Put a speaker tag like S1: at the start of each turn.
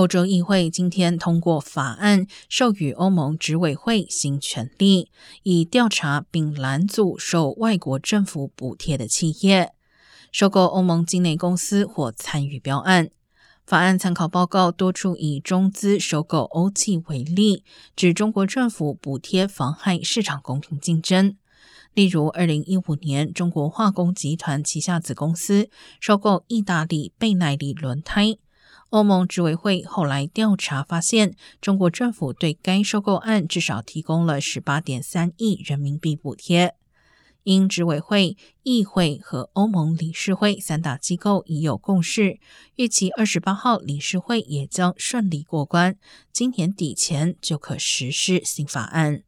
S1: 欧洲议会今天通过法案，授予欧盟执委会新权力，以调查并拦阻受外国政府补贴的企业收购欧盟境内公司或参与标案。法案参考报告多处以中资收购欧气为例，指中国政府补贴妨害市场公平竞争。例如，二零一五年，中国化工集团旗下子公司收购意大利倍耐力轮胎。欧盟执委会后来调查发现，中国政府对该收购案至少提供了十八点三亿人民币补贴。因执委会、议会和欧盟理事会三大机构已有共识，预期二十八号理事会也将顺利过关，今年底前就可实施新法案。